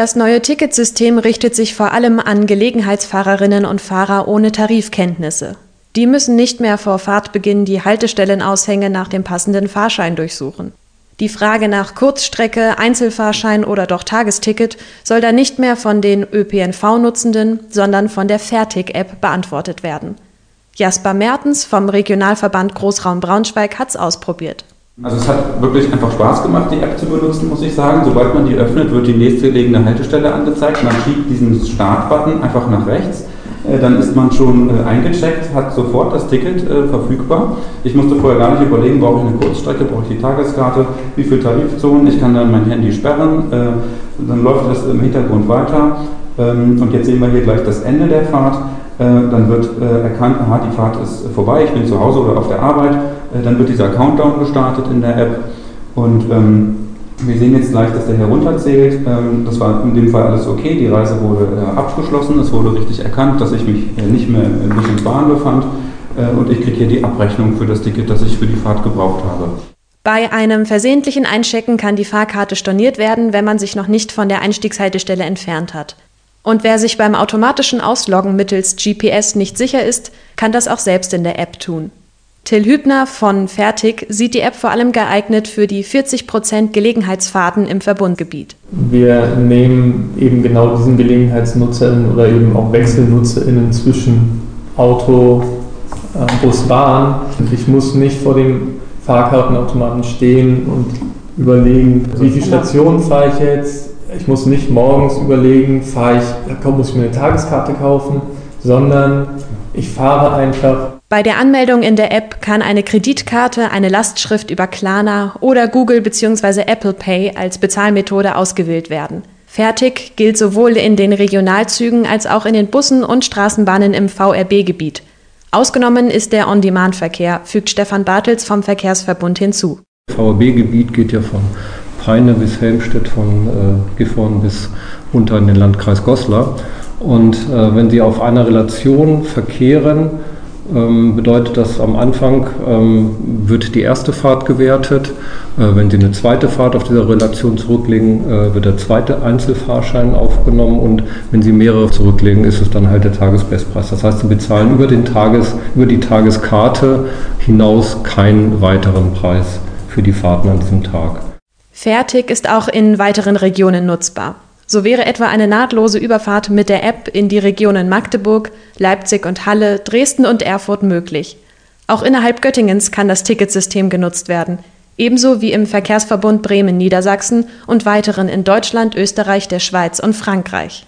Das neue Ticketsystem richtet sich vor allem an Gelegenheitsfahrerinnen und Fahrer ohne Tarifkenntnisse. Die müssen nicht mehr vor Fahrtbeginn die Haltestellenaushänge nach dem passenden Fahrschein durchsuchen. Die Frage nach Kurzstrecke, Einzelfahrschein oder doch Tagesticket soll dann nicht mehr von den ÖPNV-Nutzenden, sondern von der Fertig-App beantwortet werden. Jasper Mertens vom Regionalverband Großraum Braunschweig hat's ausprobiert. Also es hat wirklich einfach Spaß gemacht, die App zu benutzen, muss ich sagen. Sobald man die öffnet, wird die nächstgelegene Haltestelle angezeigt. Man schiebt diesen Startbutton einfach nach rechts dann ist man schon äh, eingecheckt, hat sofort das Ticket äh, verfügbar. Ich musste vorher gar nicht überlegen, brauche ich eine Kurzstrecke, brauche ich die Tageskarte, wie viele Tarifzonen, ich kann dann mein Handy sperren, dann läuft das im Hintergrund weiter. Ähm, und jetzt sehen wir hier gleich das Ende der Fahrt. Dann wird erkannt, aha, die Fahrt ist vorbei, ich bin zu Hause oder auf der Arbeit. Dann wird dieser Countdown gestartet in der App und ähm, wir sehen jetzt gleich, dass der herunterzählt. Ähm, das war in dem Fall alles okay. Die Reise wurde äh, abgeschlossen. Es wurde richtig erkannt, dass ich mich äh, nicht mehr in Mission Bahn befand. Äh, und ich kriege hier die Abrechnung für das Ticket, das ich für die Fahrt gebraucht habe. Bei einem versehentlichen Einchecken kann die Fahrkarte storniert werden, wenn man sich noch nicht von der Einstiegshaltestelle entfernt hat. Und wer sich beim automatischen Ausloggen mittels GPS nicht sicher ist, kann das auch selbst in der App tun. Till Hübner von Fertig sieht die App vor allem geeignet für die 40 Prozent Gelegenheitsfahrten im Verbundgebiet. Wir nehmen eben genau diesen Gelegenheitsnutzern oder eben auch WechselnutzerInnen zwischen Auto, äh, Bus, Bahn. Ich muss nicht vor dem Fahrkartenautomaten stehen und überlegen, wie viele Stationen fahre ich jetzt. Ich muss nicht morgens überlegen, fahre ich, muss ich mir eine Tageskarte kaufen, sondern ich fahre einfach bei der Anmeldung in der App kann eine Kreditkarte, eine Lastschrift über Klarna oder Google bzw. Apple Pay als Bezahlmethode ausgewählt werden. Fertig gilt sowohl in den Regionalzügen als auch in den Bussen und Straßenbahnen im VRB-Gebiet. Ausgenommen ist der On-Demand-Verkehr, fügt Stefan Bartels vom Verkehrsverbund hinzu. VRB-Gebiet geht ja von Peine bis Helmstedt, von äh, Gifhorn bis runter in den Landkreis Goslar. Und äh, wenn Sie auf einer Relation verkehren, ähm, bedeutet das am Anfang ähm, wird die erste Fahrt gewertet. Äh, wenn Sie eine zweite Fahrt auf dieser Relation zurücklegen, äh, wird der zweite Einzelfahrschein aufgenommen und wenn Sie mehrere zurücklegen, ist es dann halt der Tagesbestpreis. Das heißt, Sie bezahlen über, den Tages, über die Tageskarte hinaus keinen weiteren Preis für die Fahrten an diesem Tag. Fertig ist auch in weiteren Regionen nutzbar. So wäre etwa eine nahtlose Überfahrt mit der App in die Regionen Magdeburg, Leipzig und Halle, Dresden und Erfurt möglich. Auch innerhalb Göttingens kann das Ticketsystem genutzt werden, ebenso wie im Verkehrsverbund Bremen Niedersachsen und weiteren in Deutschland, Österreich, der Schweiz und Frankreich.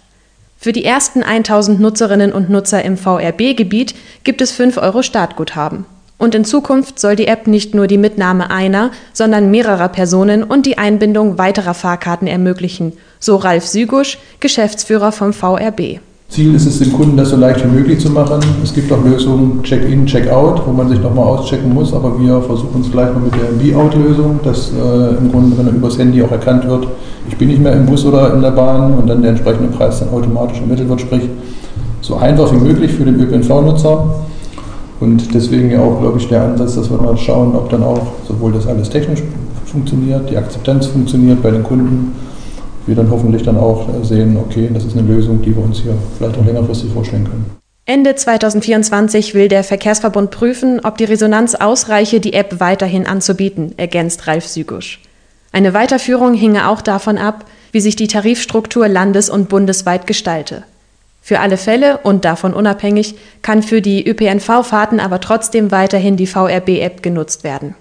Für die ersten 1000 Nutzerinnen und Nutzer im VRB-Gebiet gibt es 5 Euro Startguthaben. Und in Zukunft soll die App nicht nur die Mitnahme einer, sondern mehrerer Personen und die Einbindung weiterer Fahrkarten ermöglichen, so Ralf Sügusch, Geschäftsführer vom VRB. Ziel ist es, dem Kunden das so leicht wie möglich zu machen. Es gibt auch Lösungen Check-in, Check-out, wo man sich nochmal auschecken muss, aber wir versuchen es gleich mal mit der Be-out-Lösung, dass äh, im Grunde, wenn übers Handy auch erkannt wird, ich bin nicht mehr im Bus oder in der Bahn und dann der entsprechende Preis dann automatisch ermittelt wird, sprich so einfach wie möglich für den ÖPNV-Nutzer. Und deswegen ja auch, glaube ich, der Ansatz, dass wir mal schauen, ob dann auch sowohl das alles technisch funktioniert, die Akzeptanz funktioniert bei den Kunden, wir dann hoffentlich dann auch sehen, okay, das ist eine Lösung, die wir uns hier vielleicht auch längerfristig vorstellen können. Ende 2024 will der Verkehrsverbund prüfen, ob die Resonanz ausreiche, die App weiterhin anzubieten, ergänzt Ralf Sügusch. Eine Weiterführung hinge auch davon ab, wie sich die Tarifstruktur landes- und bundesweit gestalte. Für alle Fälle und davon unabhängig kann für die ÖPNV-Fahrten aber trotzdem weiterhin die VRB-App genutzt werden